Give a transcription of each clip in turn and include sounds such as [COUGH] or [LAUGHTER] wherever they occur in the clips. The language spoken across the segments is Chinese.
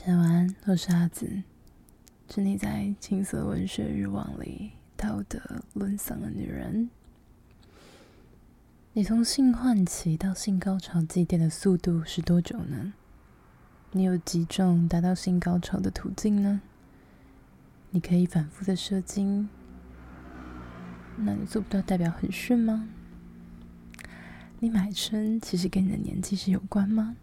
大家晚安，我是阿紫，是你在青涩文学欲望里道德沦丧的女人。你从性唤起到性高潮祭奠的速度是多久呢？你有几种达到性高潮的途径呢？你可以反复的射精，那你做不到代表很顺吗？你买春其实跟你的年纪是有关吗？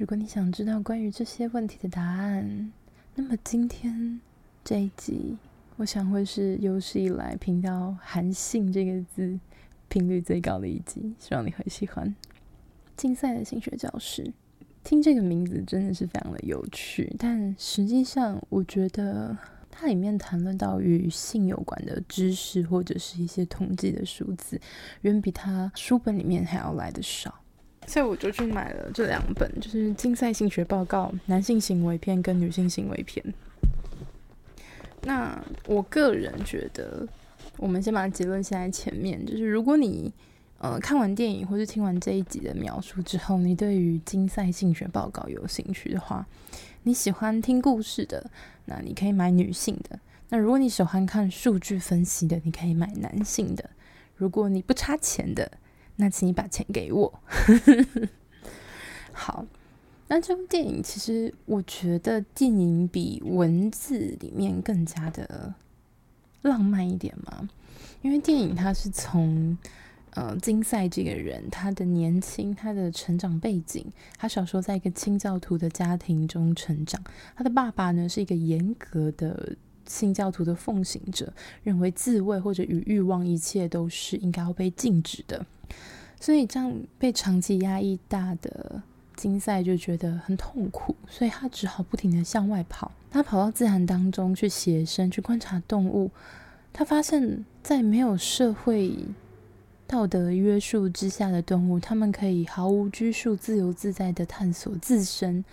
如果你想知道关于这些问题的答案，那么今天这一集，我想会是有史以来频道韩信”这个字频率最高的一集，希望你会喜欢。竞赛的性学教室，听这个名字真的是非常的有趣，但实际上，我觉得它里面谈论到与性有关的知识或者是一些统计的数字，远比它书本里面还要来得少。所以我就去买了这两本，就是《竞赛性学报告》男性行为篇跟女性行为篇。那我个人觉得，我们先把结论写在前面，就是如果你呃看完电影或是听完这一集的描述之后，你对于《竞赛性学报告》有兴趣的话，你喜欢听故事的，那你可以买女性的；那如果你喜欢看数据分析的，你可以买男性的；如果你不差钱的，那请你把钱给我。好，那这部电影其实我觉得电影比文字里面更加的浪漫一点嘛，因为电影它是从呃金赛这个人他的年轻、他的成长背景，他小时候在一个清教徒的家庭中成长，他的爸爸呢是一个严格的清教徒的奉行者，认为自慰或者与欲望一切都是应该要被禁止的。所以这样被长期压抑大的金赛就觉得很痛苦，所以他只好不停地向外跑。他跑到自然当中去写生，去观察动物。他发现，在没有社会道德约束之下的动物，他们可以毫无拘束、自由自在地探索自身。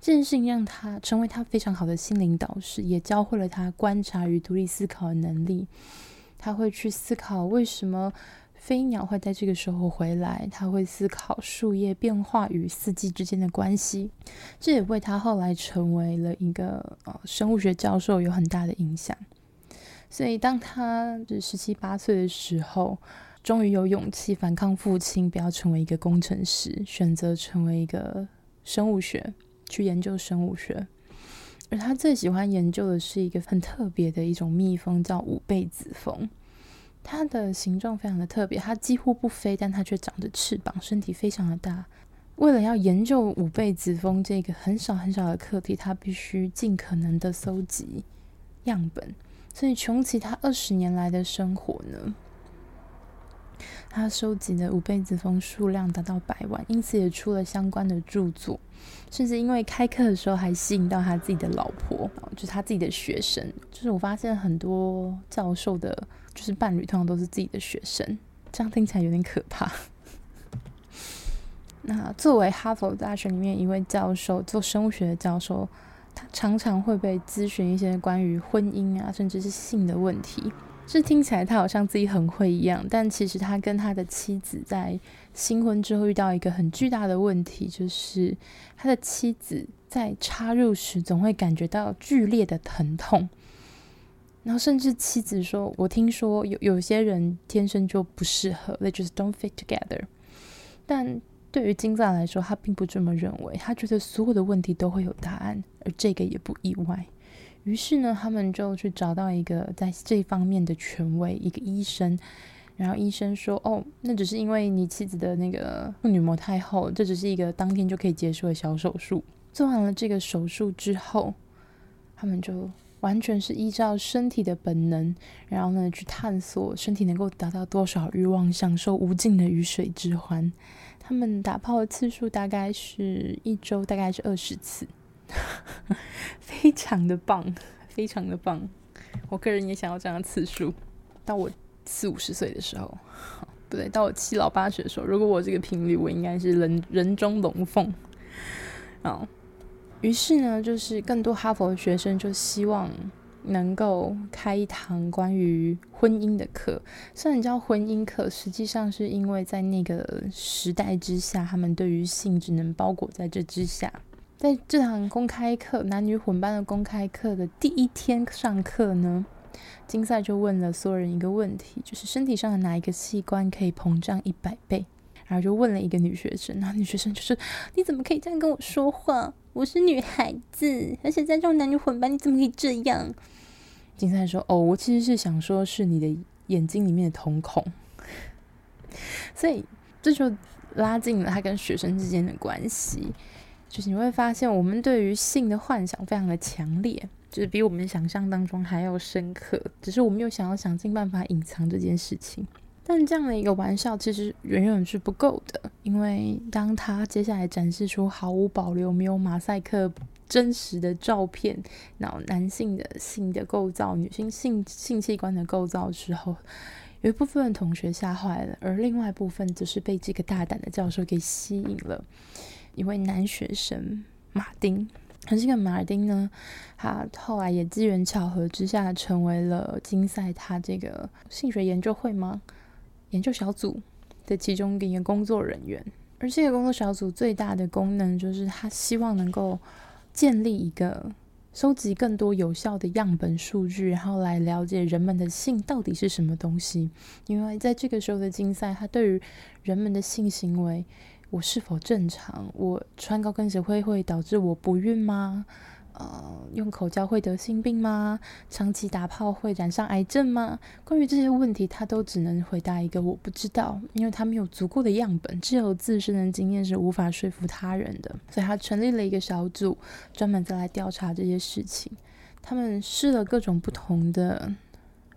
这件事情让他成为他非常好的心灵导师，也教会了他观察与独立思考的能力。他会去思考为什么。飞鸟会在这个时候回来，他会思考树叶变化与四季之间的关系，这也为他后来成为了一个呃生物学教授有很大的影响。所以，当他十七八岁的时候，终于有勇气反抗父亲，不要成为一个工程师，选择成为一个生物学，去研究生物学。而他最喜欢研究的是一个很特别的一种蜜蜂，叫五倍子蜂。它的形状非常的特别，它几乎不飞，但它却长着翅膀，身体非常的大。为了要研究五倍子蜂这个很少很少的课题，它必须尽可能的搜集样本。所以穷其他二十年来的生活呢，他收集的五倍子蜂数量达到百万，因此也出了相关的著作。甚至因为开课的时候还吸引到他自己的老婆，就是他自己的学生。就是我发现很多教授的。就是伴侣通常都是自己的学生，这样听起来有点可怕。那作为哈佛大学里面一位教授，做生物学的教授，他常常会被咨询一些关于婚姻啊，甚至是性的问题。这听起来他好像自己很会一样，但其实他跟他的妻子在新婚之后遇到一个很巨大的问题，就是他的妻子在插入时总会感觉到剧烈的疼痛。然后甚至妻子说：“我听说有有些人天生就不适合，they just don't fit together。”但对于金赛来说，他并不这么认为。他觉得所有的问题都会有答案，而这个也不意外。于是呢，他们就去找到一个在这方面的权威，一个医生。然后医生说：“哦，那只是因为你妻子的那个处女膜太厚，这只是一个当天就可以结束的小手术。”做完了这个手术之后，他们就。完全是依照身体的本能，然后呢，去探索身体能够达到多少欲望，享受无尽的鱼水之欢。他们打炮的次数大概是一周，大概是二十次，[LAUGHS] 非常的棒，非常的棒。我个人也想要这样的次数。到我四五十岁的时候，[LAUGHS] 不对，到我七老八十的时候，如果我这个频率，我应该是人人中龙凤。哦。于是呢，就是更多哈佛的学生就希望能够开一堂关于婚姻的课。虽然叫婚姻课，实际上是因为在那个时代之下，他们对于性只能包裹在这之下。在这堂公开课，男女混班的公开课的第一天上课呢，金赛就问了所有人一个问题，就是身体上的哪一个器官可以膨胀一百倍？然后就问了一个女学生，然后女学生就说：“你怎么可以这样跟我说话？我是女孩子，而且在这种男女混班，你怎么可以这样？”金赛说：“哦，我其实是想说，是你的眼睛里面的瞳孔。[LAUGHS] ”所以这就拉近了他跟学生之间的关系。就是你会发现，我们对于性的幻想非常的强烈，就是比我们想象当中还要深刻。只是我们又想要想尽办法隐藏这件事情。但这样的一个玩笑其实远远是不够的，因为当他接下来展示出毫无保留、没有马赛克、真实的照片，然后男性的性的构造、女性性性器官的构造之后，有一部分同学吓坏了，而另外一部分则是被这个大胆的教授给吸引了。一位男学生马丁，而这个马丁呢，他后来也机缘巧合之下成为了金赛他这个性学研究会吗？研究小组的其中一个工作人员。而这个工作小组最大的功能就是他希望能够建立一个收集更多有效的样本数据，然后来了解人们的性到底是什么东西。因为在这个时候的竞赛，他对于人们的性行为。我是否正常？我穿高跟鞋会会导致我不孕吗？呃，用口交会得性病吗？长期打炮会染上癌症吗？关于这些问题，他都只能回答一个我不知道，因为他没有足够的样本，只有自身的经验是无法说服他人的。所以他成立了一个小组，专门再来调查这些事情。他们试了各种不同的。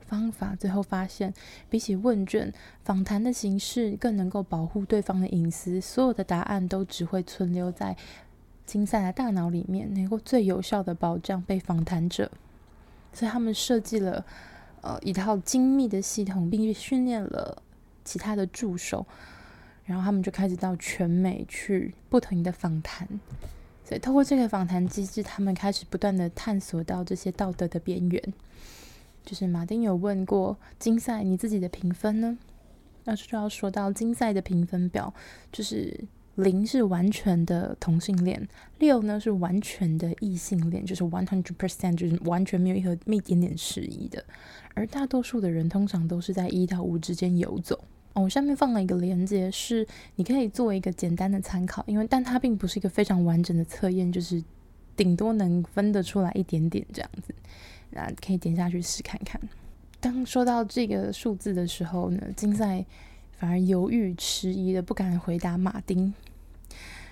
方法最后发现，比起问卷、访谈的形式更能够保护对方的隐私。所有的答案都只会存留在金赛的大脑里面，能够最有效的保障被访谈者。所以他们设计了呃一套精密的系统，并且训练了其他的助手。然后他们就开始到全美去不停的访谈。所以透过这个访谈机制，他们开始不断的探索到这些道德的边缘。就是马丁有问过金赛，你自己的评分呢？那就要说到金赛的评分表，就是零是完全的同性恋，六呢是完全的异性恋，就是 one hundred percent，就是完全没有一个一点点迟疑的。而大多数的人通常都是在一到五之间游走。哦，我下面放了一个连接，是你可以做一个简单的参考，因为但它并不是一个非常完整的测验，就是顶多能分得出来一点点这样子。那可以点下去试看看。当说到这个数字的时候呢，金赛反而犹豫迟疑的不敢回答马丁。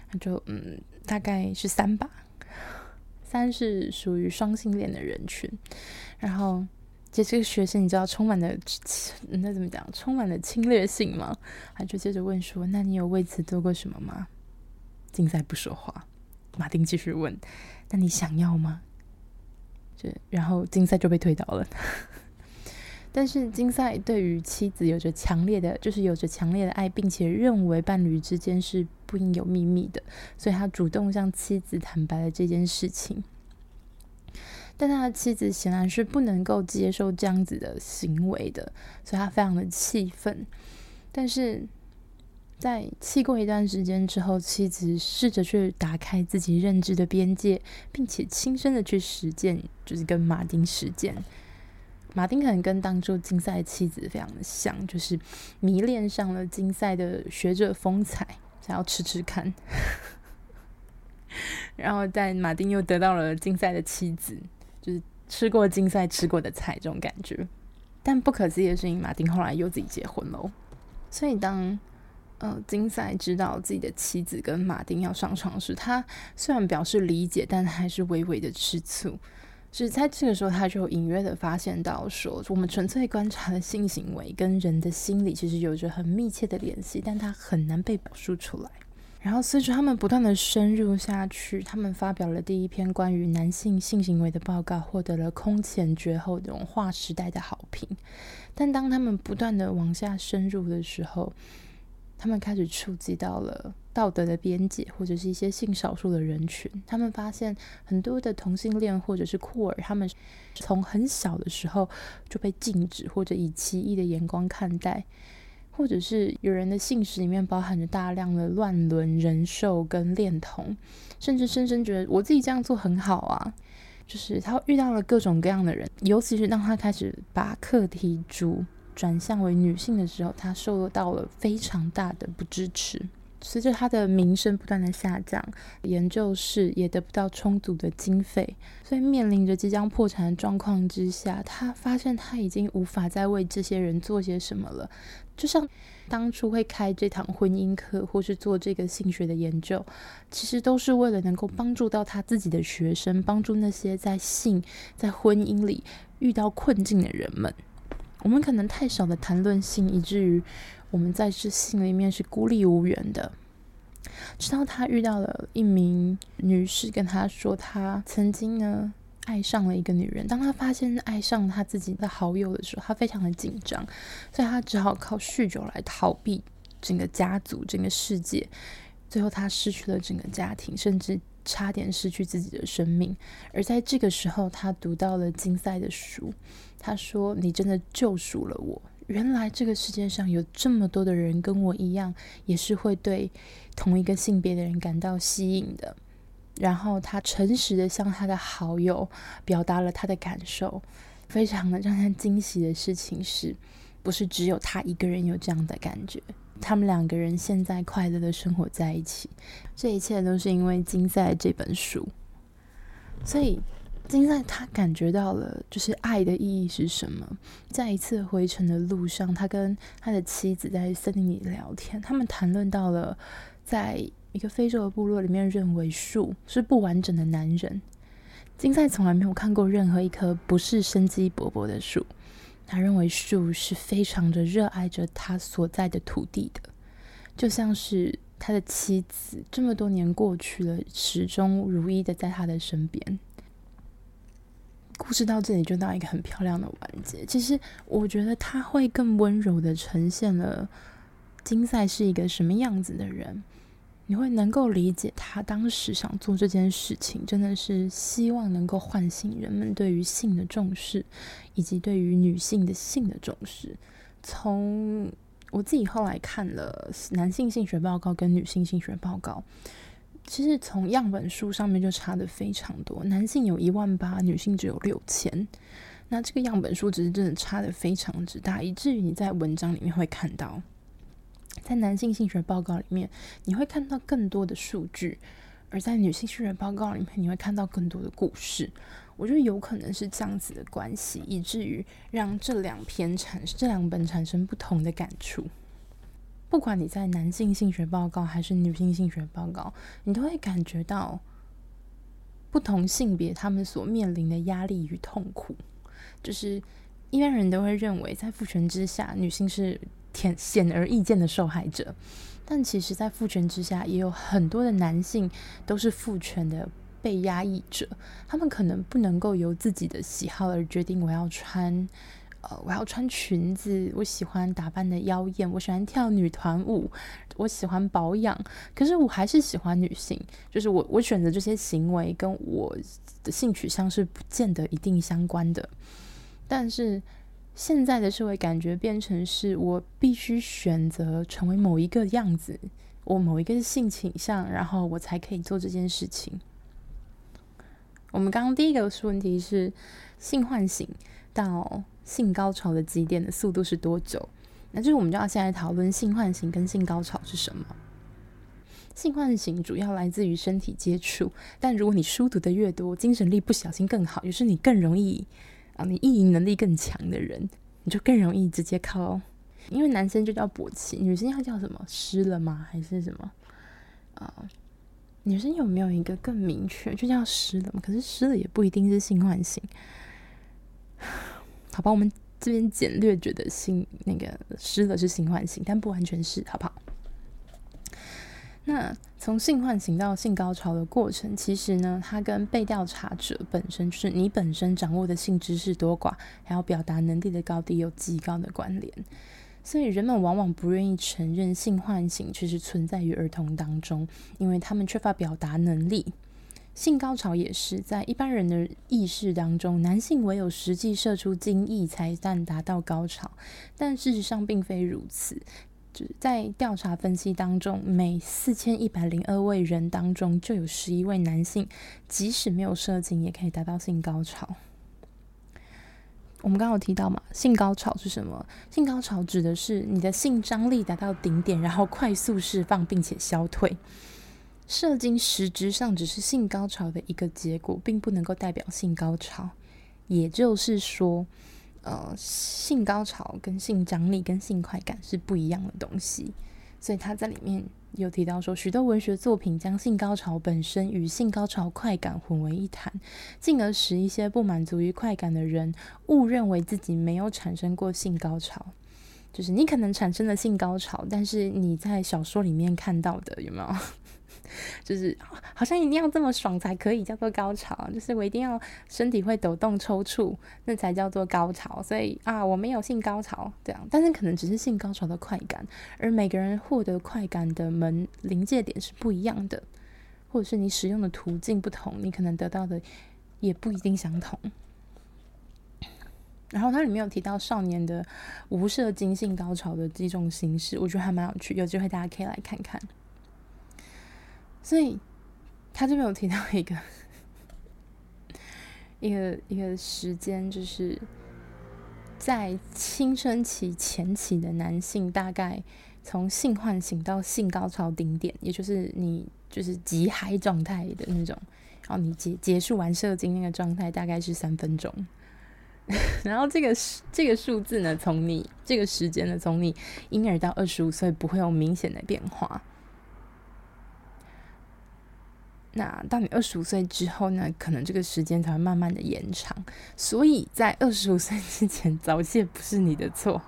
那就嗯，大概是三吧。三是属于双性恋的人群。然后，这这个学生你知道充满了那怎么讲？充满了侵略性吗？他就接着问说：“那你有为此做过什么吗？”竞赛不说话。马丁继续问：“那你想要吗？”就然后竞赛就被推倒了，但是金赛对于妻子有着强烈的，就是有着强烈的爱，并且认为伴侣之间是不应有秘密的，所以他主动向妻子坦白了这件事情。但他的妻子显然是不能够接受这样子的行为的，所以他非常的气愤，但是。在气过一段时间之后，妻子试着去打开自己认知的边界，并且亲身的去实践，就是跟马丁实践。马丁可能跟当初金赛的妻子非常的像，就是迷恋上了金赛的学者风采，想要吃吃看。[LAUGHS] 然后，但马丁又得到了金赛的妻子，就是吃过金赛吃过的菜这种感觉。但不可思议的事情，马丁后来又自己结婚了。所以当呃，金赛知道自己的妻子跟马丁要上床时，他虽然表示理解，但还是微微的吃醋。是在这个时候，他就隐约的发现到说，我们纯粹观察的性行为跟人的心理其实有着很密切的联系，但他很难被表述出来。然后随着他们不断的深入下去，他们发表了第一篇关于男性性行为的报告，获得了空前绝后这种划时代的好评。但当他们不断的往下深入的时候，他们开始触及到了道德的边界，或者是一些性少数的人群。他们发现很多的同性恋或者是酷儿，他们从很小的时候就被禁止或者以奇异的眼光看待。或者是有人的性史里面包含着大量的乱伦、人兽跟恋童，甚至深深觉得我自己这样做很好啊。就是他遇到了各种各样的人，尤其是当他开始把课题主转向为女性的时候，他受到了非常大的不支持。随着他的名声不断的下降，研究室也得不到充足的经费，所以面临着即将破产的状况之下，他发现他已经无法再为这些人做些什么了。就像当初会开这堂婚姻课，或是做这个性学的研究，其实都是为了能够帮助到他自己的学生，帮助那些在性、在婚姻里遇到困境的人们。我们可能太少的谈论性，以至于我们在这信里面是孤立无援的。直到他遇到了一名女士，跟他说，他曾经呢爱上了一个女人。当他发现爱上他自己的好友的时候，他非常的紧张，所以他只好靠酗酒来逃避整个家族、整个世界。最后，他失去了整个家庭，甚至差点失去自己的生命。而在这个时候，他读到了金赛的书。他说：“你真的救赎了我。原来这个世界上有这么多的人跟我一样，也是会对同一个性别的人感到吸引的。”然后他诚实的向他的好友表达了他的感受。非常的让他惊喜的事情是，不是只有他一个人有这样的感觉？他们两个人现在快乐的生活在一起。这一切都是因为《金赛》这本书，所以。金赛他感觉到了，就是爱的意义是什么。在一次回程的路上，他跟他的妻子在森林里聊天，他们谈论到了，在一个非洲的部落里面，认为树是不完整的男人。金赛从来没有看过任何一棵不是生机勃勃的树，他认为树是非常的热爱着他所在的土地的，就像是他的妻子这么多年过去了，始终如一的在他的身边。故事到这里就到一个很漂亮的完结。其实我觉得他会更温柔的呈现了金赛是一个什么样子的人，你会能够理解他当时想做这件事情，真的是希望能够唤醒人们对于性的重视，以及对于女性的性的重视。从我自己后来看了男性性学报告跟女性性学报告。其实从样本数上面就差得非常多，男性有一万八，女性只有六千。那这个样本数只是真的差得非常之大，以至于你在文章里面会看到，在男性性学报告里面你会看到更多的数据，而在女性性学报告里面你会看到更多的故事。我觉得有可能是这样子的关系，以至于让这两篇产这两本产生不同的感触。不管你在男性性学报告还是女性性学报告，你都会感觉到不同性别他们所面临的压力与痛苦。就是一般人都会认为，在父权之下，女性是显显而易见的受害者，但其实，在父权之下，也有很多的男性都是父权的被压抑者。他们可能不能够由自己的喜好而决定我要穿。呃，我要穿裙子，我喜欢打扮的妖艳，我喜欢跳女团舞，我喜欢保养，可是我还是喜欢女性。就是我，我选择这些行为跟我的性取向是不见得一定相关的。但是现在的社会感觉变成是我必须选择成为某一个样子，我某一个性倾向，然后我才可以做这件事情。我们刚刚第一个问题是性唤醒到。性高潮的极点的速度是多久？那就是我们就要现在讨论性唤醒跟性高潮是什么。性唤醒主要来自于身体接触，但如果你书读的越多，精神力不小心更好，于是你更容易啊，你意淫能力更强的人，你就更容易直接靠。因为男生就叫勃起，女生要叫什么？湿了吗？还是什么？啊，女生有没有一个更明确？就叫湿了吗？可是湿了也不一定是性唤醒。好吧，我们这边简略觉得性那个湿了是性唤醒，但不完全是，好不好？那从性唤醒到性高潮的过程，其实呢，它跟被调查者本身，就是你本身掌握的性知识多寡，还有表达能力的高低有极高的关联。所以人们往往不愿意承认性唤醒其实存在于儿童当中，因为他们缺乏表达能力。性高潮也是在一般人的意识当中，男性唯有实际射出精液才算达到高潮，但事实上并非如此。就在调查分析当中，每四千一百零二位人当中，就有十一位男性，即使没有射精，也可以达到性高潮。我们刚刚有提到嘛，性高潮是什么？性高潮指的是你的性张力达到顶点，然后快速释放，并且消退。射精实质上只是性高潮的一个结果，并不能够代表性高潮。也就是说，呃，性高潮跟性张力跟性快感是不一样的东西。所以他在里面有提到说，许多文学作品将性高潮本身与性高潮快感混为一谈，进而使一些不满足于快感的人误认为自己没有产生过性高潮。就是你可能产生了性高潮，但是你在小说里面看到的有没有？就是好像一定要这么爽才可以叫做高潮，就是我一定要身体会抖动抽搐，那才叫做高潮。所以啊，我没有性高潮这样，但是可能只是性高潮的快感，而每个人获得快感的门临界点是不一样的，或者是你使用的途径不同，你可能得到的也不一定相同。然后它里面有提到少年的无射精性高潮的几种形式，我觉得还蛮有趣，有机会大家可以来看看。所以，他这边有提到一个 [LAUGHS] 一个一个时间，就是在青春期前期的男性，大概从性唤醒到性高潮顶点，也就是你就是极嗨状态的那种，然后你结结束完射精那个状态，大概是三分钟。[LAUGHS] 然后这个这个数字呢，从你这个时间呢，从你婴儿到二十五岁，不会有明显的变化。那到你二十五岁之后呢，可能这个时间才会慢慢的延长。所以在二十五岁之前早泄不是你的错，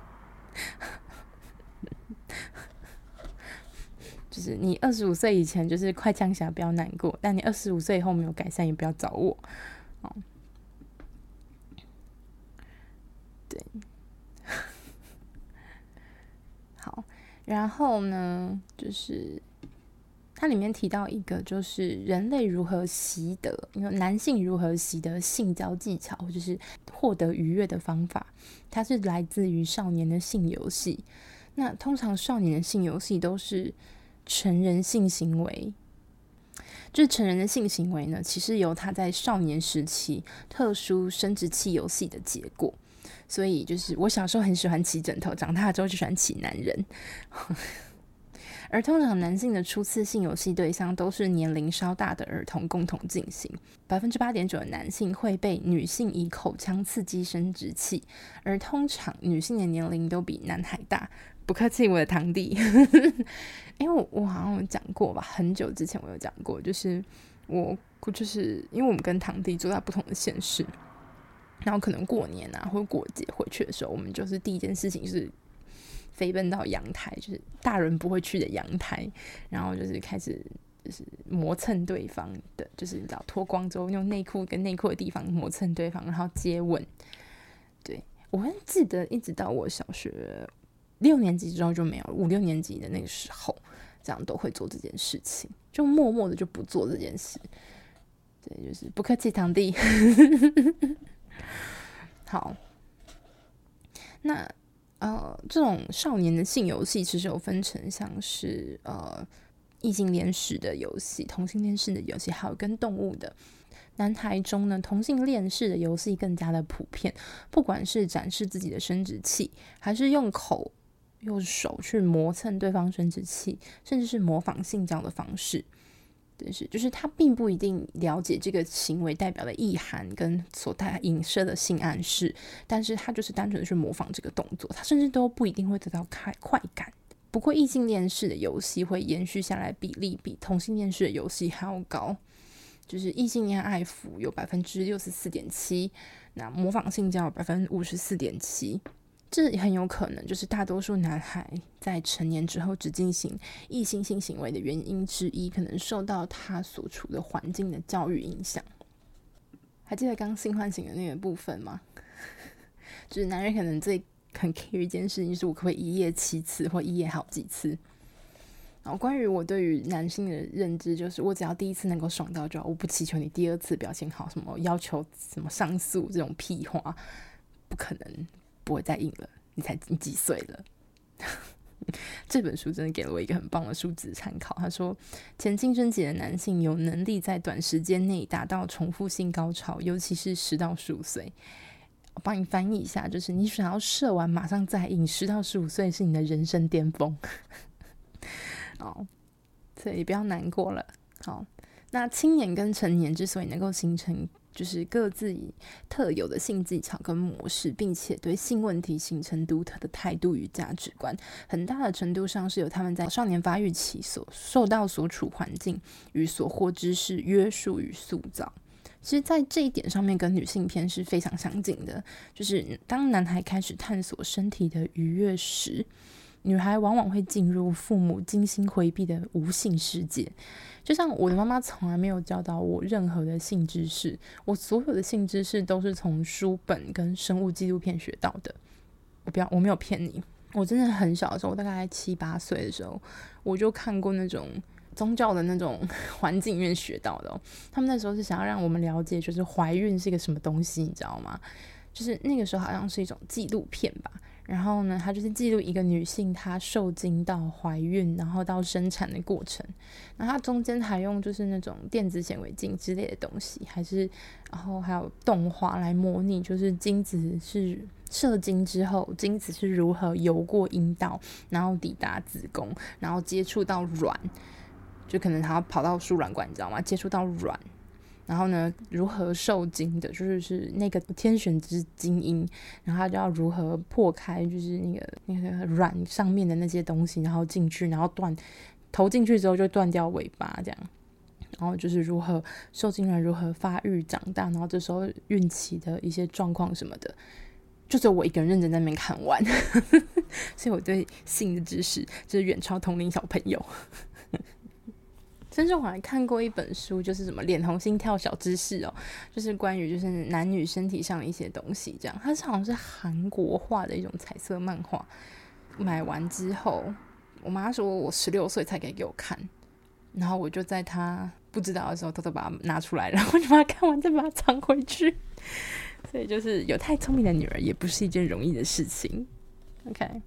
[LAUGHS] 就是你二十五岁以前就是快枪侠，不要难过。但你二十五岁以后没有改善，也不要找我。哦，对，[LAUGHS] 好，然后呢，就是。它里面提到一个，就是人类如何习得，因为男性如何习得性交技巧，或者是获得愉悦的方法，它是来自于少年的性游戏。那通常少年的性游戏都是成人性行为，就是成人的性行为呢，其实由他在少年时期特殊生殖器游戏的结果。所以，就是我小时候很喜欢骑枕头，长大之后就喜欢骑男人。而通常男性的初次性游戏对象都是年龄稍大的儿童共同进行。百分之八点九的男性会被女性以口腔刺激生殖器，而通常女性的年龄都比男孩大。不客气，我的堂弟。[LAUGHS] 因为我我好像有讲过吧，很久之前我有讲过，就是我就是因为我们跟堂弟住在不同的县市，然后可能过年啊或者过节回去的时候，我们就是第一件事情是。飞奔到阳台，就是大人不会去的阳台，然后就是开始就是磨蹭对方的，就是你知道脱光之后用内裤跟内裤的地方磨蹭对方，然后接吻。对，我记得，一直到我小学六年级之后就没有，五六年级的那个时候，这样都会做这件事情，就默默的就不做这件事。对，就是不客气，堂弟。[LAUGHS] 好，那。呃，这种少年的性游戏其实有分成，像是呃异性恋式的游戏、同性恋式的游戏，还有跟动物的。男孩中呢，同性恋式的游戏更加的普遍，不管是展示自己的生殖器，还是用口、用手去磨蹭对方生殖器，甚至是模仿性交的方式。但是，就是他并不一定了解这个行为代表的意涵跟所带影射的性暗示，但是他就是单纯的去模仿这个动作，他甚至都不一定会得到快快感。不过，异性恋式的游戏会延续下来比例比同性恋式的游戏还要高，就是异性恋爱抚有百分之六十四点七，那模仿性交有百分之五十四点七。这很有可能就是大多数男孩在成年之后只进行异性性行为的原因之一，可能受到他所处的环境的教育影响。还记得刚性唤醒的那个部分吗？[LAUGHS] 就是男人可能最很 care 一件事情，就是我可不可以一夜七次或一夜好几次？然后关于我对于男性的认知，就是我只要第一次能够爽到就好，我不祈求你第二次表现好，什么要求什么上诉这种屁话，不可能，不会再硬了。你才你几岁了？[LAUGHS] 这本书真的给了我一个很棒的数字参考。他说，前青春期的男性有能力在短时间内达到重复性高潮，尤其是十到十五岁。我帮你翻译一下，就是你想要射完马上再硬，十到十五岁是你的人生巅峰。[LAUGHS] 哦，所以不要难过了。好，那青年跟成年之所以能够形成，就是各自以特有的性技巧跟模式，并且对性问题形成独特的态度与价值观，很大的程度上是由他们在少年发育期所受到所处环境与所获知识约束与塑造。其实，在这一点上面，跟女性篇是非常相近的。就是当男孩开始探索身体的愉悦时，女孩往往会进入父母精心回避的无性世界，就像我的妈妈从来没有教导我任何的性知识，我所有的性知识都是从书本跟生物纪录片学到的。我不要，我没有骗你，我真的很小的时候，我大概七八岁的时候，我就看过那种宗教的那种 [LAUGHS] 环境里面学到的。他们那时候是想要让我们了解，就是怀孕是一个什么东西，你知道吗？就是那个时候好像是一种纪录片吧。然后呢，它就是记录一个女性她受精到怀孕，然后到生产的过程。然后它中间还用就是那种电子显微镜之类的东西，还是然后还有动画来模拟，就是精子是射精之后，精子是如何游过阴道，然后抵达子宫，然后接触到卵，就可能它要跑到输卵管，你知道吗？接触到卵。然后呢，如何受精的，就是是那个天选之精英，然后他就要如何破开，就是那个那个卵上面的那些东西，然后进去，然后断投进去之后就断掉尾巴这样，然后就是如何受精卵如何发育长大，然后这时候孕期的一些状况什么的，就只有我一个人认真在那边看完，所以我对性的知识 [LAUGHS] 就是远超同龄小朋友。甚至我还看过一本书，就是什么脸红心跳小知识哦，就是关于就是男女身体上的一些东西，这样。它是好像是韩国画的一种彩色漫画。买完之后，我妈说我十六岁才可以给我看，然后我就在她不知道的时候偷偷把它拿出来，然后就把它看完，再把它藏回去。所以就是有太聪明的女儿也不是一件容易的事情。OK，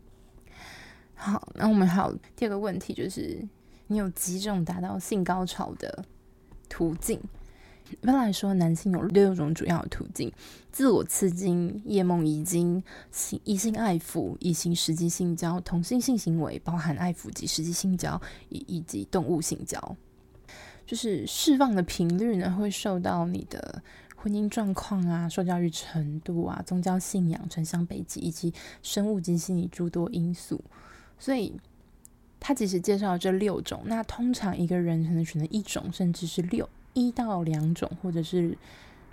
好，那我们还有第二个问题就是。你有几种达到性高潮的途径？一般来说，男性有六种主要途径：自我刺激、夜梦遗精、性异性爱抚、异性实际性交、同性性行为（包含爱抚及实际性交）以以及动物性交。就是释放的频率呢，会受到你的婚姻状况啊、受教育程度啊、宗教信仰、城乡背景以及生物及心理诸多因素，所以。他其实介绍这六种，那通常一个人可能选择一种，甚至是六一到两种，或者是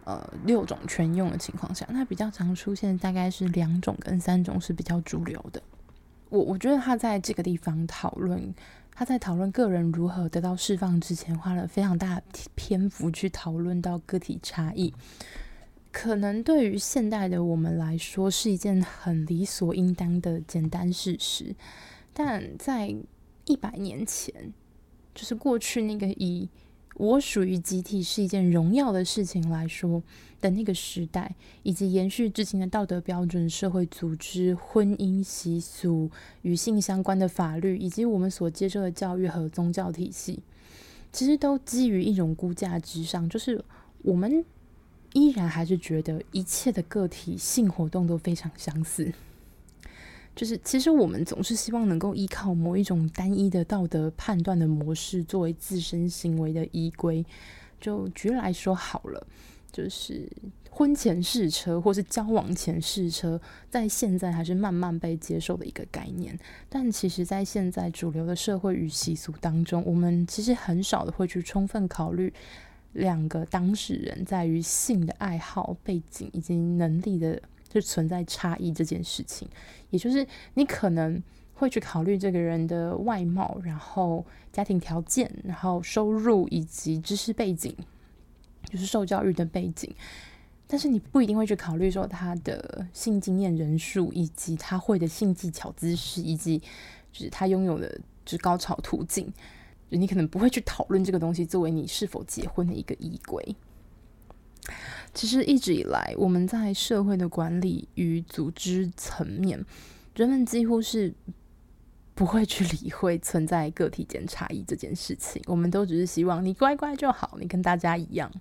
呃六种全用的情况下，那比较常出现大概是两种跟三种是比较主流的。我我觉得他在这个地方讨论，他在讨论个人如何得到释放之前，花了非常大的篇幅去讨论到个体差异，可能对于现代的我们来说是一件很理所应当的简单事实，但在一百年前，就是过去那个以我属于集体是一件荣耀的事情来说的那个时代，以及延续至今的道德标准、社会组织、婚姻习俗与性相关的法律，以及我们所接受的教育和宗教体系，其实都基于一种估价之上，就是我们依然还是觉得一切的个体性活动都非常相似。就是，其实我们总是希望能够依靠某一种单一的道德判断的模式作为自身行为的依归。就举例来说好了，就是婚前试车或是交往前试车，在现在还是慢慢被接受的一个概念。但其实，在现在主流的社会与习俗当中，我们其实很少的会去充分考虑两个当事人在于性的爱好、背景以及能力的。就存在差异这件事情，也就是你可能会去考虑这个人的外貌，然后家庭条件，然后收入以及知识背景，就是受教育的背景，但是你不一定会去考虑说他的性经验人数，以及他会的性技巧姿势，以及就是他拥有的就是高潮途径，就你可能不会去讨论这个东西作为你是否结婚的一个依归。其实一直以来，我们在社会的管理与组织层面，人们几乎是不会去理会存在个体间差异这件事情。我们都只是希望你乖乖就好，你跟大家一样。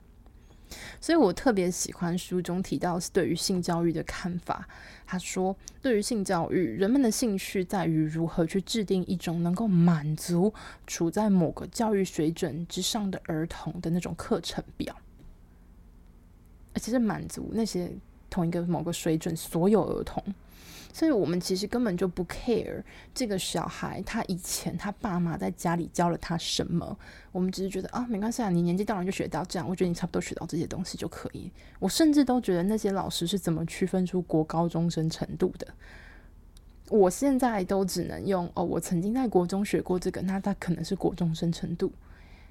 所以我特别喜欢书中提到对于性教育的看法。他说，对于性教育，人们的兴趣在于如何去制定一种能够满足处在某个教育水准之上的儿童的那种课程表。其实满足那些同一个某个水准所有儿童，所以我们其实根本就不 care 这个小孩他以前他爸妈在家里教了他什么，我们只是觉得啊没关系啊，你年纪大了就学到这样，我觉得你差不多学到这些东西就可以。我甚至都觉得那些老师是怎么区分出国高中生程度的，我现在都只能用哦，我曾经在国中学过这个，那他可能是国中生程度。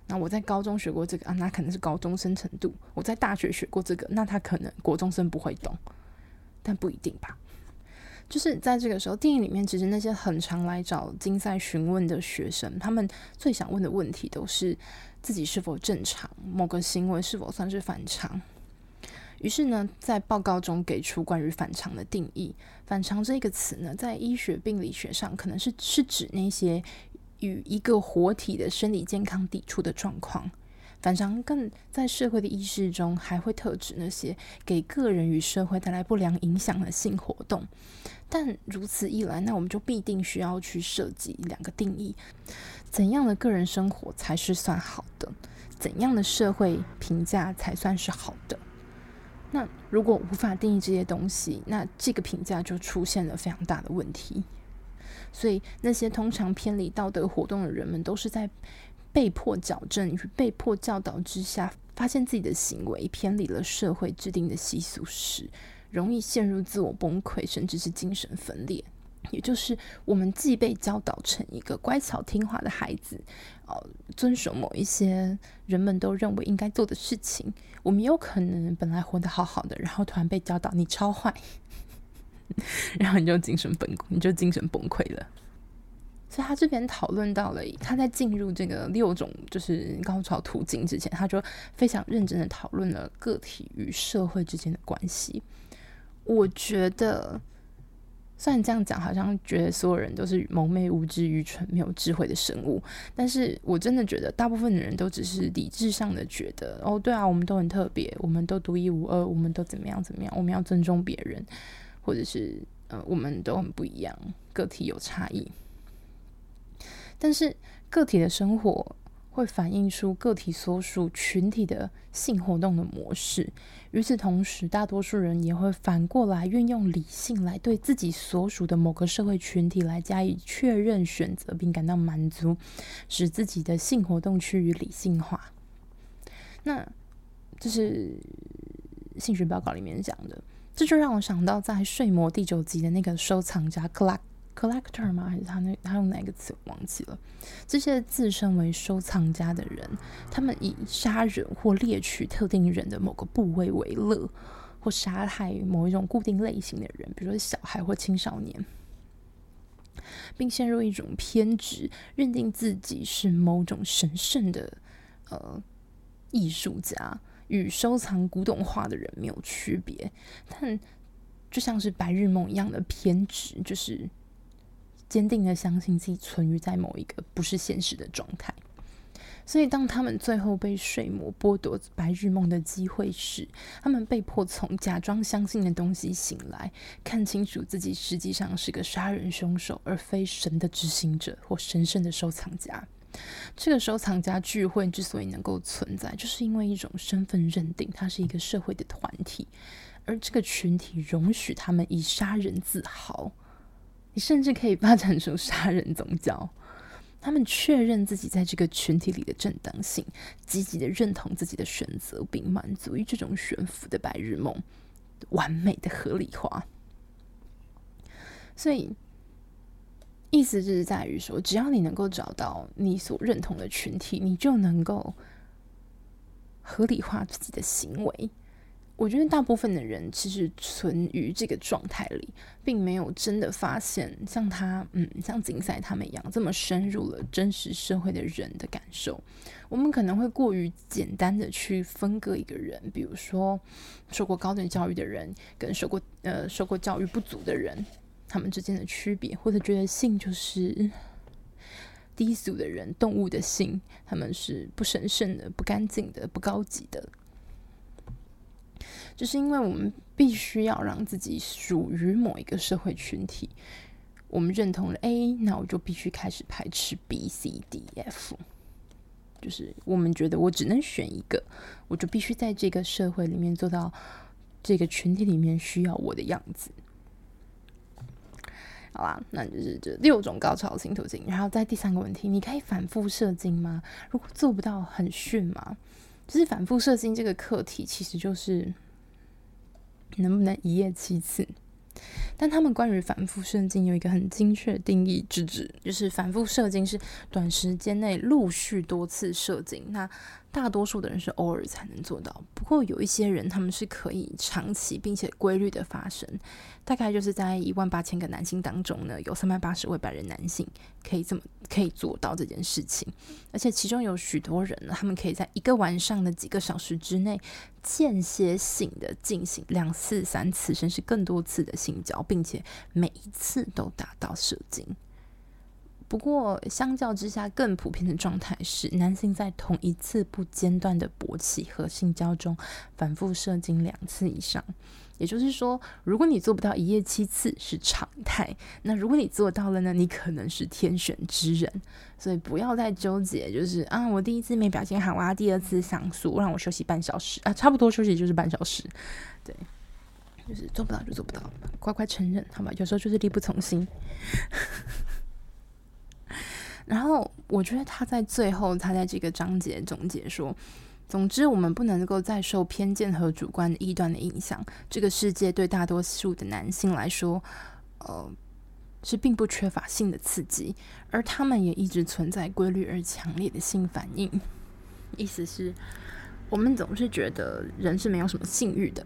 那我在高中学过这个啊，那可能是高中生程度。我在大学学过这个，那他可能国中生不会懂，但不一定吧。就是在这个时候，电影里面其实那些很常来找金赛询问的学生，他们最想问的问题都是自己是否正常，某个行为是否算是反常。于是呢，在报告中给出关于反常的定义。反常这个词呢，在医学病理学上，可能是是指那些。与一个活体的生理健康抵触的状况，反常更在社会的意识中还会特指那些给个人与社会带来不良影响的性活动。但如此一来，那我们就必定需要去设计两个定义：怎样的个人生活才是算好的？怎样的社会评价才算是好的？那如果无法定义这些东西，那这个评价就出现了非常大的问题。所以，那些通常偏离道德活动的人们，都是在被迫矫正与被迫教导之下，发现自己的行为偏离了社会制定的习俗时，容易陷入自我崩溃，甚至是精神分裂。也就是，我们既被教导成一个乖巧听话的孩子，呃，遵守某一些人们都认为应该做的事情，我们有可能本来活得好好的，然后突然被教导你超坏。[LAUGHS] 然后你就精神崩溃，你就精神崩溃了。所以他这边讨论到了，他在进入这个六种就是高潮途径之前，他就非常认真的讨论了个体与社会之间的关系。我觉得，虽然这样讲，好像觉得所有人都是蒙昧、无知、愚蠢、没有智慧的生物，但是我真的觉得，大部分的人都只是理智上的觉得，哦，对啊，我们都很特别，我们都独一无二，我们都怎么样怎么样，我们要尊重别人。或者是呃，我们都很不一样，个体有差异，但是个体的生活会反映出个体所属群体的性活动的模式。与此同时，大多数人也会反过来运用理性来对自己所属的某个社会群体来加以确认、选择并感到满足，使自己的性活动趋于理性化。那这是性学报告里面讲的。这就让我想到，在《睡魔》第九集的那个收藏家 collect collector 吗？还是他那他用哪个词我忘记了？这些自称为收藏家的人，他们以杀人或猎取特定人的某个部位为乐，或杀害某一种固定类型的人，比如说小孩或青少年，并陷入一种偏执，认定自己是某种神圣的呃艺术家。与收藏古董画的人没有区别，但就像是白日梦一样的偏执，就是坚定的相信自己存于在某一个不是现实的状态。所以，当他们最后被睡魔剥夺白日梦的机会时，他们被迫从假装相信的东西醒来，看清楚自己实际上是个杀人凶手，而非神的执行者或神圣的收藏家。这个收藏家聚会之所以能够存在，就是因为一种身份认定，它是一个社会的团体，而这个群体容许他们以杀人自豪。你甚至可以发展出杀人宗教。他们确认自己在这个群体里的正当性，积极的认同自己的选择，并满足于这种悬浮的白日梦，完美的合理化。所以。意思就是在于说，只要你能够找到你所认同的群体，你就能够合理化自己的行为，我觉得大部分的人其实存于这个状态里，并没有真的发现像他，嗯，像景赛他们一样这么深入了真实社会的人的感受。我们可能会过于简单的去分割一个人，比如说受过高等教育的人跟受过呃受过教育不足的人，他们之间的区别，或者觉得性就是低俗的人，动物的性，他们是不神圣的、不干净的、不高级的。就是因为我们必须要让自己属于某一个社会群体，我们认同了 A，那我就必须开始排斥 B、C、D、F。就是我们觉得我只能选一个，我就必须在这个社会里面做到这个群体里面需要我的样子。好啦，那就是这六种高潮性途径。然后在第三个问题，你可以反复射精吗？如果做不到，很逊吗？就是反复射精这个课题，其实就是。能不能一夜七次？但他们关于反复射精有一个很精确的定义，之指就是反复射精是短时间内陆续多次射精。那大多数的人是偶尔才能做到，不过有一些人他们是可以长期并且规律的发生。大概就是在一万八千个男性当中呢，有三百八十位白人男性可以这么可以做到这件事情，而且其中有许多人呢，他们可以在一个晚上的几个小时之内间歇性的进行两次、三次甚至更多次的性交，并且每一次都达到射精。不过，相较之下，更普遍的状态是，男性在同一次不间断的勃起和性交中反复射精两次以上。也就是说，如果你做不到一夜七次是常态，那如果你做到了呢？你可能是天选之人。所以不要再纠结，就是啊，我第一次没表现好，我要第二次上诉，让我休息半小时啊，差不多休息就是半小时。对，就是做不到就做不到，乖乖承认好吧？有时候就是力不从心。[LAUGHS] 然后我觉得他在最后，他在这个章节总结说：“总之，我们不能够再受偏见和主观的臆断的影响。这个世界对大多数的男性来说，呃，是并不缺乏性的刺激，而他们也一直存在规律而强烈的性反应。意思是，我们总是觉得人是没有什么性欲的。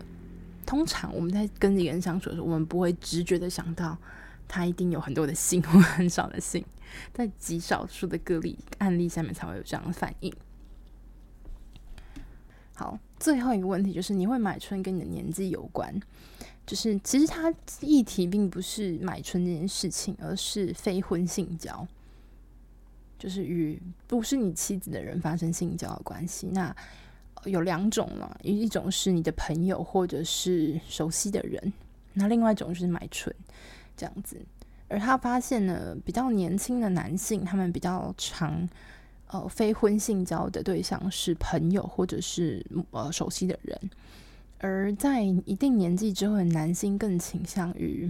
通常我们在跟一个人相处的时候，我们不会直觉的想到他一定有很多的性或很少的性。”在极少数的个例案例下面才会有这样的反应。好，最后一个问题就是，你会买春跟你的年纪有关？就是其实它议题并不是买春这件事情，而是非婚性交，就是与不是你妻子的人发生性交的关系。那有两种嘛，一种是你的朋友或者是熟悉的人，那另外一种就是买春这样子。而他发现呢，比较年轻的男性，他们比较常，呃，非婚性交的对象是朋友或者是呃熟悉的人，而在一定年纪之后男性更倾向于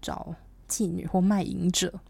找妓女或卖淫者。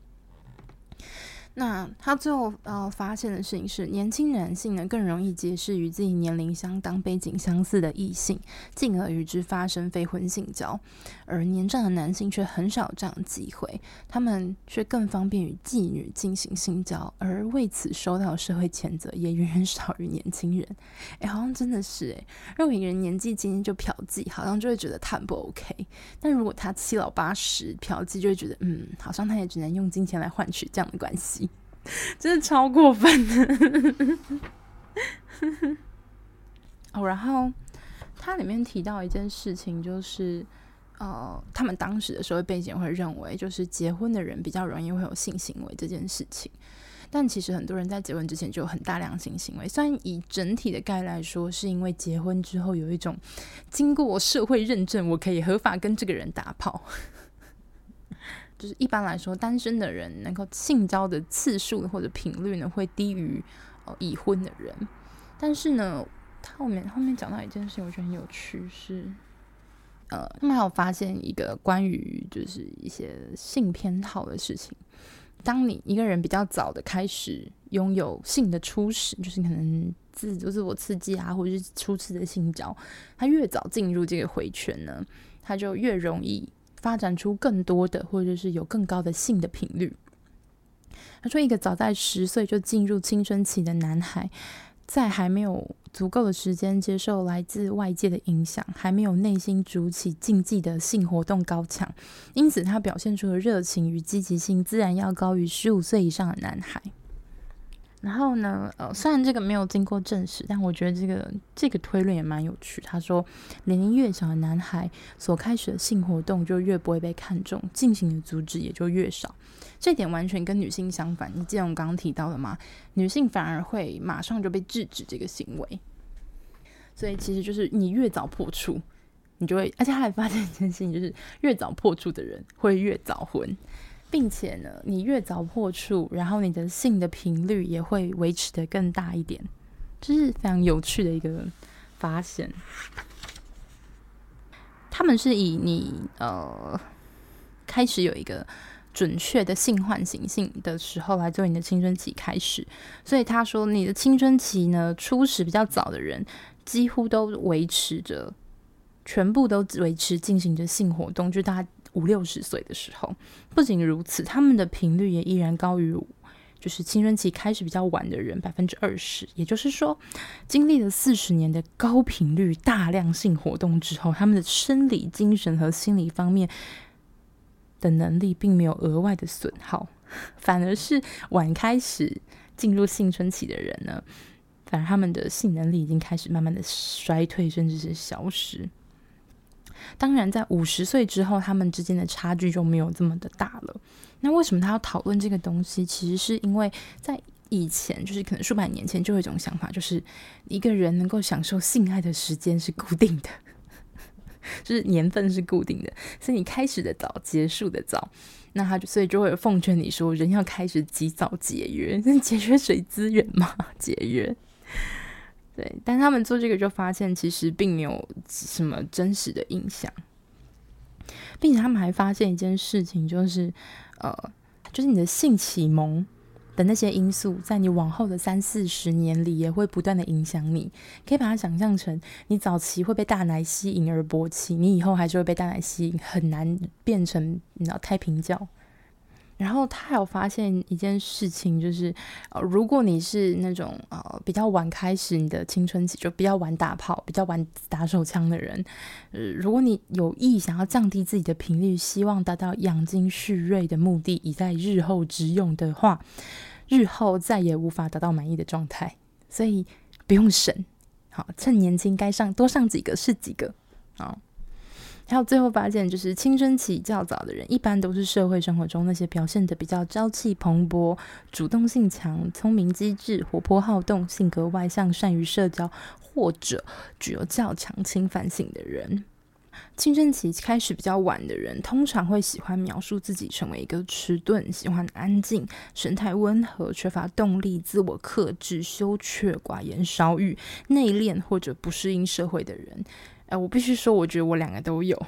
那他最后呃发现的事情是，年轻男性呢更容易结识与自己年龄相当、背景相似的异性，进而与之发生非婚性交；而年长的男性却很少有这样的机会，他们却更方便与妓女进行性交，而为此受到社会谴责也远远少于年轻人。[LAUGHS] 哎，好像真的是哎，如果一个人年纪轻轻就嫖妓，好像就会觉得他不 OK；但如果他七老八十嫖妓，就会觉得嗯，好像他也只能用金钱来换取这样的关系。[LAUGHS] 真的超过分的 [LAUGHS] 哦。然后它里面提到一件事情，就是呃，他们当时的社会背景会认为，就是结婚的人比较容易会有性行为这件事情。但其实很多人在结婚之前就有很大量性行为，虽然以整体的概来说，是因为结婚之后有一种经过社会认证，我可以合法跟这个人打炮。就是一般来说，单身的人能够性交的次数或者频率呢，会低于呃已婚的人。但是呢，他后面后面讲到一件事情，我觉得很有趣，是呃，他们还有发现一个关于就是一些性偏好的事情。当你一个人比较早的开始拥有性的初始，就是可能自就自我刺激啊，或者是初次的性交，他越早进入这个回圈呢，他就越容易。发展出更多的，或者是有更高的性的频率。他说，一个早在十岁就进入青春期的男孩，在还没有足够的时间接受来自外界的影响，还没有内心筑起竞技的性活动高墙，因此他表现出的热情与积极性自然要高于十五岁以上的男孩。然后呢，呃，虽然这个没有经过证实，但我觉得这个这个推论也蛮有趣。他说，年龄越小的男孩所开始的性活动就越不会被看重，进行的阻止也就越少。这点完全跟女性相反。你记得我刚刚提到的吗？女性反而会马上就被制止这个行为。所以其实就是你越早破处，你就会，而且他还发现一件事情，就是越早破处的人会越早婚。并且呢，你越早破处，然后你的性的频率也会维持得更大一点，这是非常有趣的一个发现。他们是以你呃开始有一个准确的性唤醒性的时候来做你的青春期开始，所以他说你的青春期呢，初始比较早的人几乎都维持着，全部都维持进行着性活动，就大家。五六十岁的时候，不仅如此，他们的频率也依然高于，就是青春期开始比较晚的人百分之二十。也就是说，经历了四十年的高频率大量性活动之后，他们的生理、精神和心理方面的能力并没有额外的损耗，反而是晚开始进入青春期的人呢，反而他们的性能力已经开始慢慢的衰退，甚至是消失。当然，在五十岁之后，他们之间的差距就没有这么的大了。那为什么他要讨论这个东西？其实是因为在以前，就是可能数百年前，就有一种想法，就是一个人能够享受性爱的时间是固定的，[LAUGHS] 就是年份是固定的，所以你开始的早，结束的早，那他就所以就会奉劝你说，人要开始及早节约，节约水资源嘛，节约。对，但他们做这个就发现，其实并没有什么真实的印象，并且他们还发现一件事情，就是呃，就是你的性启蒙的那些因素，在你往后的三四十年里，也会不断的影响你。可以把它想象成，你早期会被大奶吸引而勃起，你以后还是会被大奶吸引，很难变成你知道太平教。然后他还有发现一件事情，就是呃，如果你是那种呃比较晚开始你的青春期，就比较晚打炮、比较晚打手枪的人，呃，如果你有意想要降低自己的频率，希望达到养精蓄锐的目的，以在日后之用的话，日后再也无法达到满意的状态，所以不用省，好，趁年轻该上多上几个是几个，好。还有最后发现，就是青春期较早的人，一般都是社会生活中那些表现得比较朝气蓬勃、主动性强、聪明机智、活泼好动、性格外向、善于社交，或者具有较强侵犯性的人。青春期开始比较晚的人，通常会喜欢描述自己成为一个迟钝、喜欢安静、神态温和、缺乏动力、自我克制、羞怯、寡言少语、内敛或者不适应社会的人。哎，我必须说，我觉得我两个都有，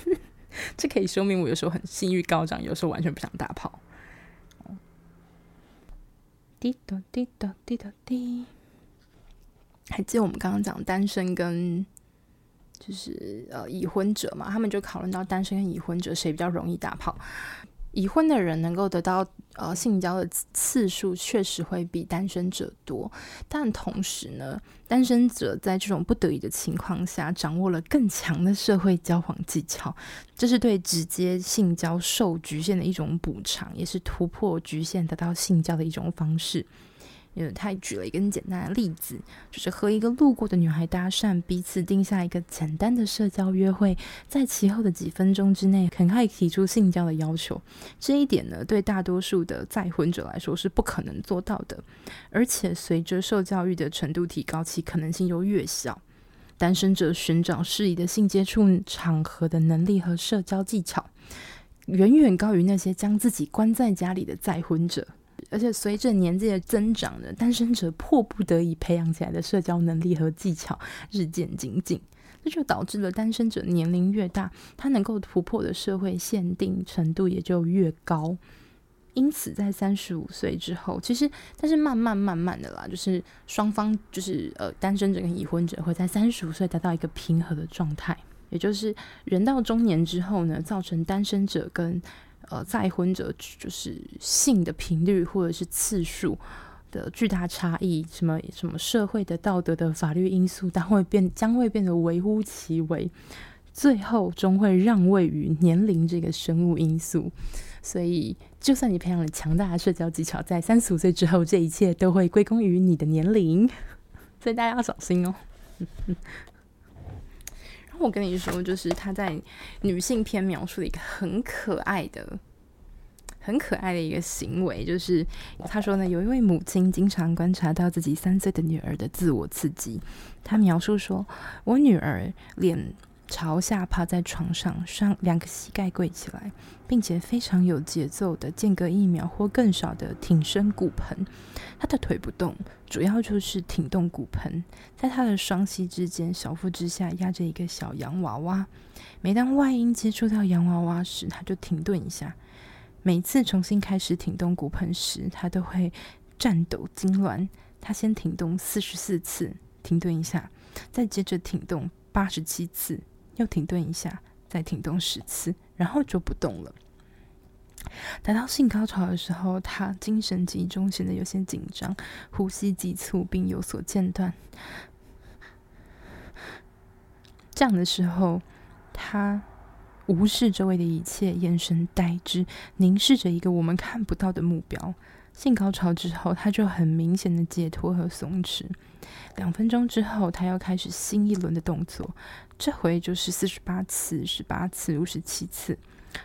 [LAUGHS] 这可以说明我有时候很性欲高涨，有时候完全不想打炮。滴答滴答滴答滴，还记得我们刚刚讲单身跟就是呃已婚者嘛？他们就讨论到单身跟已婚者谁比较容易打炮。已婚的人能够得到呃性交的次数确实会比单身者多，但同时呢，单身者在这种不得已的情况下，掌握了更强的社会交往技巧，这是对直接性交受局限的一种补偿，也是突破局限得到性交的一种方式。因为他举了一个很简单的例子，就是和一个路过的女孩搭讪，彼此定下一个简单的社交约会，在其后的几分钟之内，很快提出性交的要求。这一点呢，对大多数的再婚者来说是不可能做到的，而且随着受教育的程度提高，其可能性就越小。单身者寻找适宜的性接触场合的能力和社交技巧，远远高于那些将自己关在家里的再婚者。而且随着年纪的增长呢，单身者迫不得已培养起来的社交能力和技巧日渐精进，这就导致了单身者年龄越大，他能够突破的社会限定程度也就越高。因此，在三十五岁之后，其实但是慢慢慢慢的啦，就是双方就是呃单身者跟已婚者会在三十五岁达到一个平和的状态，也就是人到中年之后呢，造成单身者跟呃，再婚者就是性的频率或者是次数的巨大差异，什么什么社会的、道德的、法律因素，它会变，将会变得微乎其微，最后终会让位于年龄这个生物因素。所以，就算你培养了强大的社交技巧，在三十五岁之后，这一切都会归功于你的年龄。[LAUGHS] 所以大家要小心哦。[LAUGHS] 我跟你说，就是他在女性篇描述了一个很可爱的。很可爱的一个行为，就是他说呢，有一位母亲经常观察到自己三岁的女儿的自我刺激。他描述说：“我女儿脸朝下趴在床上，双两个膝盖跪起来，并且非常有节奏的间隔一秒或更少的挺身骨盆。她的腿不动，主要就是挺动骨盆。在她的双膝之间，小腹之下压着一个小洋娃娃。每当外阴接触到洋娃娃时，她就停顿一下。”每次重新开始挺动骨盆时，他都会颤抖痉挛。他先挺动四十四次，停顿一下，再接着挺动八十七次，又停顿一下，再停动十次，然后就不动了。达到性高潮的时候，他精神集中，显得有些紧张，呼吸急促，并有所间断。这样的时候，他。无视周围的一切，眼神呆滞，凝视着一个我们看不到的目标。性高潮之后，他就很明显的解脱和松弛。两分钟之后，他要开始新一轮的动作，这回就是四十八次、十八次、五十七次，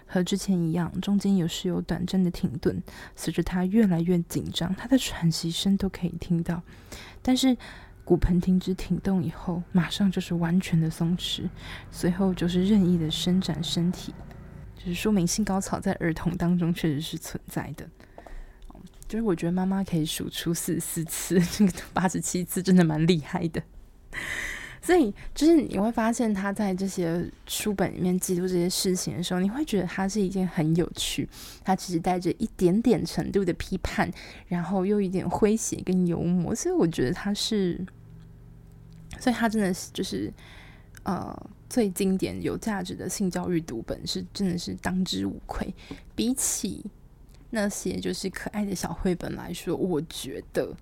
和之前一样，中间有时有短暂的停顿。随着他越来越紧张，他的喘息声都可以听到，但是。骨盆停止挺动以后，马上就是完全的松弛，随后就是任意的伸展身体，就是说明性高潮在儿童当中确实是存在的。就是我觉得妈妈可以数出四十四次，[LAUGHS] 这个八十七次真的蛮厉害的。所以就是你会发现他在这些书本里面记录这些事情的时候，你会觉得他是一件很有趣，他其实带着一点点程度的批判，然后又一点诙谐跟幽默，所以我觉得他是。所以，他真的是就是，呃，最经典、有价值的性教育读本是真的是当之无愧。比起那些就是可爱的小绘本来说，我觉得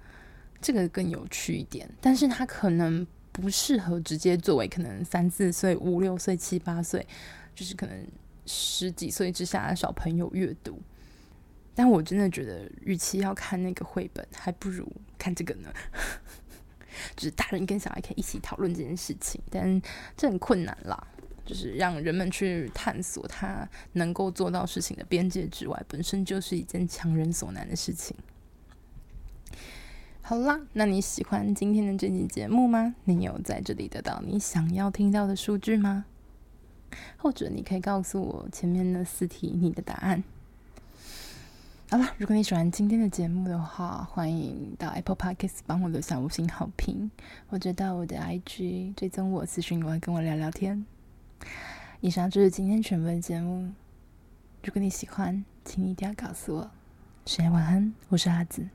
这个更有趣一点。但是，它可能不适合直接作为可能三四岁、五六岁、七八岁，就是可能十几岁之下的小朋友阅读。但我真的觉得，与其要看那个绘本，还不如看这个呢。[LAUGHS] 就是大人跟小孩可以一起讨论这件事情，但这很困难啦。就是让人们去探索他能够做到事情的边界之外，本身就是一件强人所难的事情。好啦，那你喜欢今天的这期节目吗？你有在这里得到你想要听到的数据吗？或者你可以告诉我前面的四题你的答案。好了，如果你喜欢今天的节目的话，欢迎到 Apple Podcast 帮我留下五星好评，或者到我的 IG 追踪我、私讯我，跟我聊聊天。以上就是今天全部的节目。如果你喜欢，请你一定要告诉我。深夜晚安，我是阿紫。